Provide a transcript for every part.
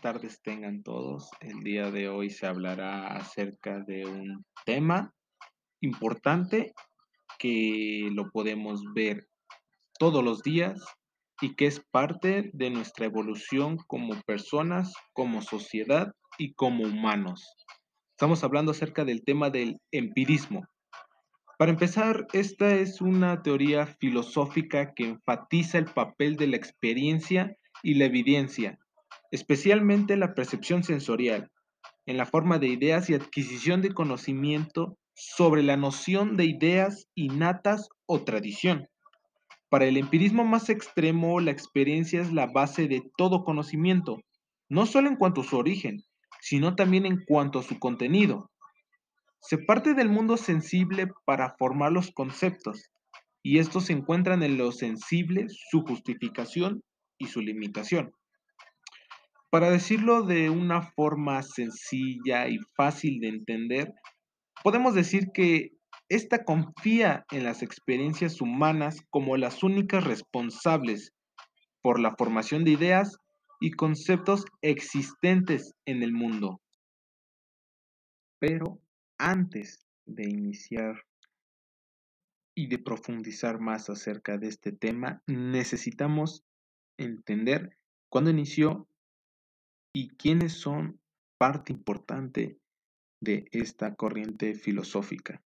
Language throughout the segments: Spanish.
Tardes tengan todos. El día de hoy se hablará acerca de un tema importante que lo podemos ver todos los días y que es parte de nuestra evolución como personas, como sociedad y como humanos. Estamos hablando acerca del tema del empirismo. Para empezar, esta es una teoría filosófica que enfatiza el papel de la experiencia y la evidencia, especialmente la percepción sensorial, en la forma de ideas y adquisición de conocimiento sobre la noción de ideas innatas o tradición. Para el empirismo más extremo, la experiencia es la base de todo conocimiento, no solo en cuanto a su origen, sino también en cuanto a su contenido. Se parte del mundo sensible para formar los conceptos, y estos se encuentran en lo sensible, su justificación y su limitación. Para decirlo de una forma sencilla y fácil de entender, podemos decir que esta confía en las experiencias humanas como las únicas responsables por la formación de ideas y conceptos existentes en el mundo. Pero antes de iniciar y de profundizar más acerca de este tema, necesitamos entender cuándo inició y quiénes son parte importante de esta corriente filosófica.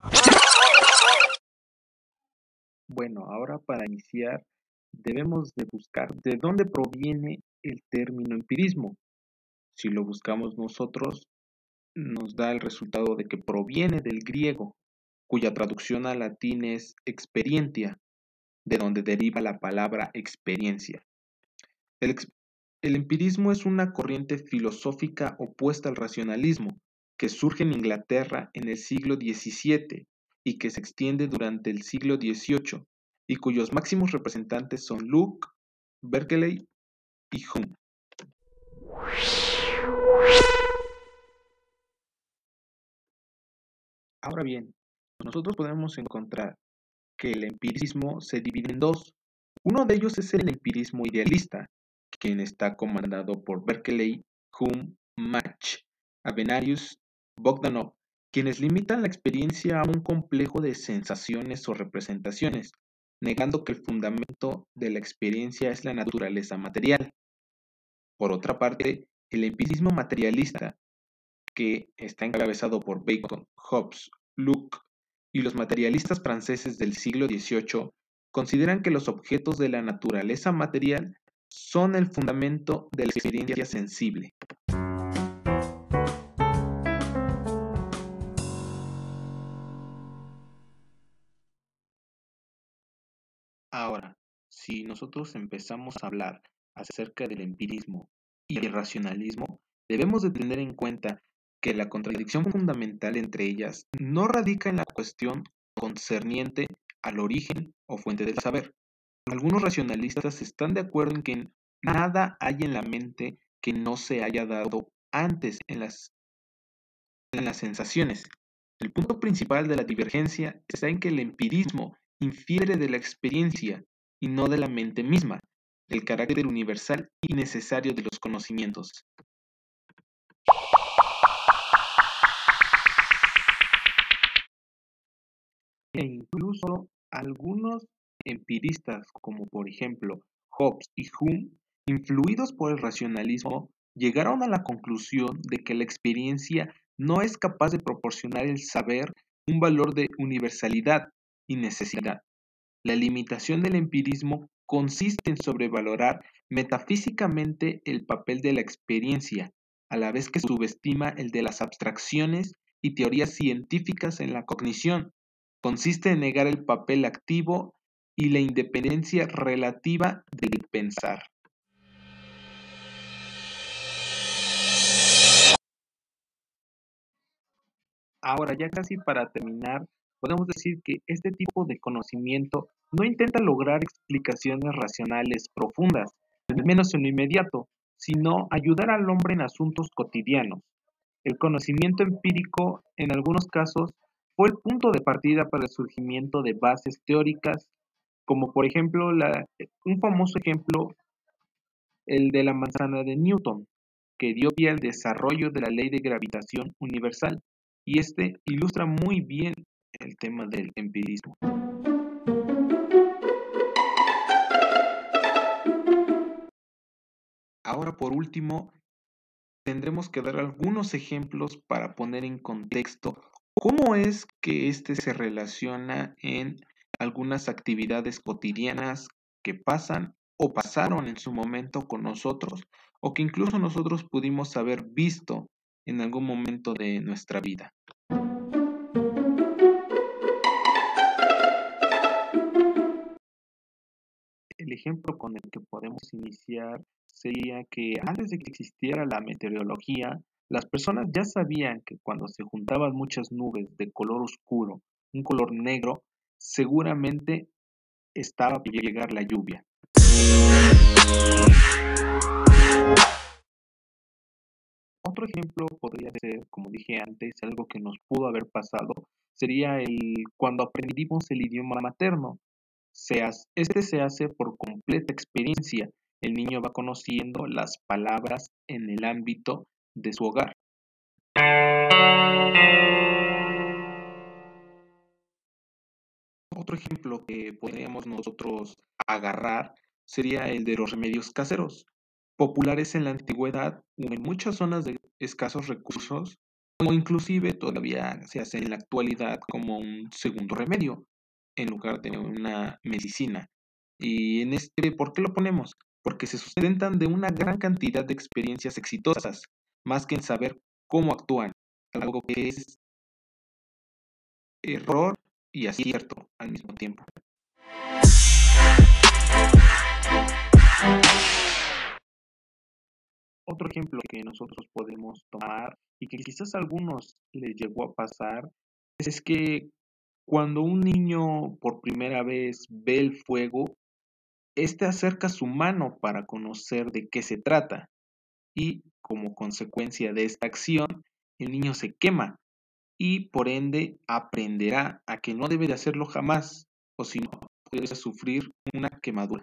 Bueno, ahora para iniciar debemos de buscar de dónde proviene el término empirismo. Si lo buscamos nosotros, nos da el resultado de que proviene del griego, cuya traducción al latín es experientia, de donde deriva la palabra experiencia. El, el empirismo es una corriente filosófica opuesta al racionalismo, que surge en Inglaterra en el siglo XVII y que se extiende durante el siglo XVIII, y cuyos máximos representantes son Luke, Berkeley y Hume. Ahora bien, nosotros podemos encontrar que el empirismo se divide en dos. Uno de ellos es el empirismo idealista, quien está comandado por Berkeley, Hume, Mach, Avenarius, Bogdanov, quienes limitan la experiencia a un complejo de sensaciones o representaciones, negando que el fundamento de la experiencia es la naturaleza material. Por otra parte, el empirismo materialista, que está encabezado por Bacon, Hobbes, Locke y los materialistas franceses del siglo XVIII, consideran que los objetos de la naturaleza material son el fundamento de la experiencia sensible. Ahora, si nosotros empezamos a hablar acerca del empirismo y el racionalismo, debemos de tener en cuenta que la contradicción fundamental entre ellas no radica en la cuestión concerniente al origen o fuente del saber. Algunos racionalistas están de acuerdo en que nada hay en la mente que no se haya dado antes en las, en las sensaciones. El punto principal de la divergencia está en que el empirismo infiere de la experiencia y no de la mente misma, del carácter universal y necesario de los conocimientos. E incluso algunos empiristas, como por ejemplo Hobbes y Hume, influidos por el racionalismo, llegaron a la conclusión de que la experiencia no es capaz de proporcionar el saber un valor de universalidad y necesidad. La limitación del empirismo consiste en sobrevalorar metafísicamente el papel de la experiencia, a la vez que subestima el de las abstracciones y teorías científicas en la cognición. Consiste en negar el papel activo y la independencia relativa del pensar. Ahora, ya casi para terminar, podemos decir que este tipo de conocimiento no intenta lograr explicaciones racionales profundas, al menos en lo inmediato, sino ayudar al hombre en asuntos cotidianos. El conocimiento empírico, en algunos casos, fue el punto de partida para el surgimiento de bases teóricas, como por ejemplo la, un famoso ejemplo el de la manzana de Newton, que dio pie al desarrollo de la ley de gravitación universal, y este ilustra muy bien el tema del empirismo. Ahora, por último, tendremos que dar algunos ejemplos para poner en contexto cómo es que este se relaciona en algunas actividades cotidianas que pasan o pasaron en su momento con nosotros o que incluso nosotros pudimos haber visto en algún momento de nuestra vida. El ejemplo con el que podemos iniciar sería que antes de que existiera la meteorología, las personas ya sabían que cuando se juntaban muchas nubes de color oscuro, un color negro, seguramente estaba por llegar la lluvia. Otro ejemplo podría ser, como dije antes, algo que nos pudo haber pasado, sería el cuando aprendimos el idioma materno. este se hace por completa experiencia. El niño va conociendo las palabras en el ámbito de su hogar. Otro ejemplo que podríamos nosotros agarrar sería el de los remedios caseros, populares en la antigüedad o en muchas zonas de escasos recursos, o inclusive todavía se hace en la actualidad como un segundo remedio en lugar de una medicina. Y en este, ¿por qué lo ponemos? Porque se sustentan de una gran cantidad de experiencias exitosas, más que en saber cómo actúan, algo que es error y acierto al mismo tiempo. Otro ejemplo que nosotros podemos tomar y que quizás a algunos les llegó a pasar es que cuando un niño por primera vez ve el fuego, éste acerca su mano para conocer de qué se trata y como consecuencia de esta acción, el niño se quema y por ende aprenderá a que no debe de hacerlo jamás o si no puede sufrir una quemadura.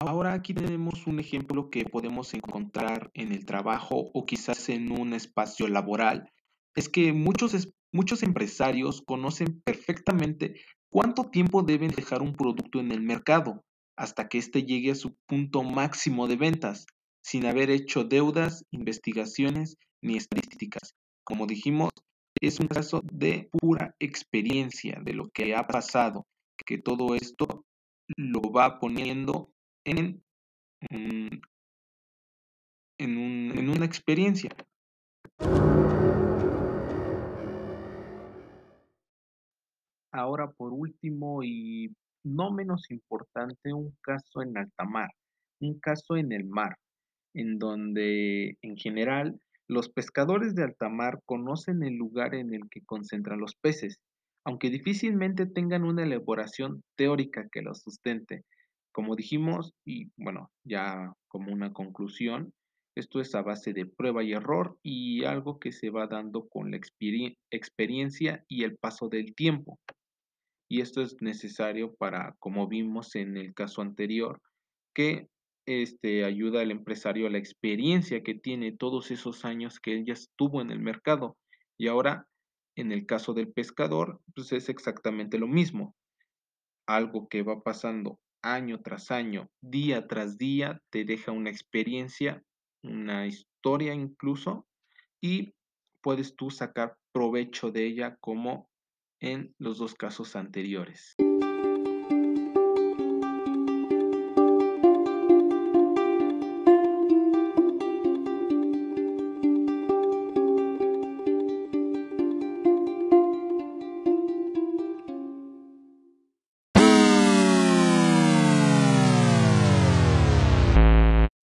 Ahora aquí tenemos un ejemplo que podemos encontrar en el trabajo o quizás en un espacio laboral. Es que muchos, muchos empresarios conocen perfectamente cuánto tiempo deben dejar un producto en el mercado hasta que éste llegue a su punto máximo de ventas, sin haber hecho deudas, investigaciones ni estadísticas. Como dijimos, es un caso de pura experiencia de lo que ha pasado, que todo esto lo va poniendo en, en una experiencia. Ahora, por último y no menos importante, un caso en alta mar, un caso en el mar, en donde en general los pescadores de alta mar conocen el lugar en el que concentran los peces, aunque difícilmente tengan una elaboración teórica que los sustente. Como dijimos, y bueno, ya como una conclusión, esto es a base de prueba y error y algo que se va dando con la experiencia y el paso del tiempo. Y esto es necesario para, como vimos en el caso anterior, que este, ayuda al empresario a la experiencia que tiene todos esos años que él ya estuvo en el mercado. Y ahora, en el caso del pescador, pues es exactamente lo mismo. Algo que va pasando año tras año, día tras día, te deja una experiencia, una historia incluso, y puedes tú sacar provecho de ella como en los dos casos anteriores.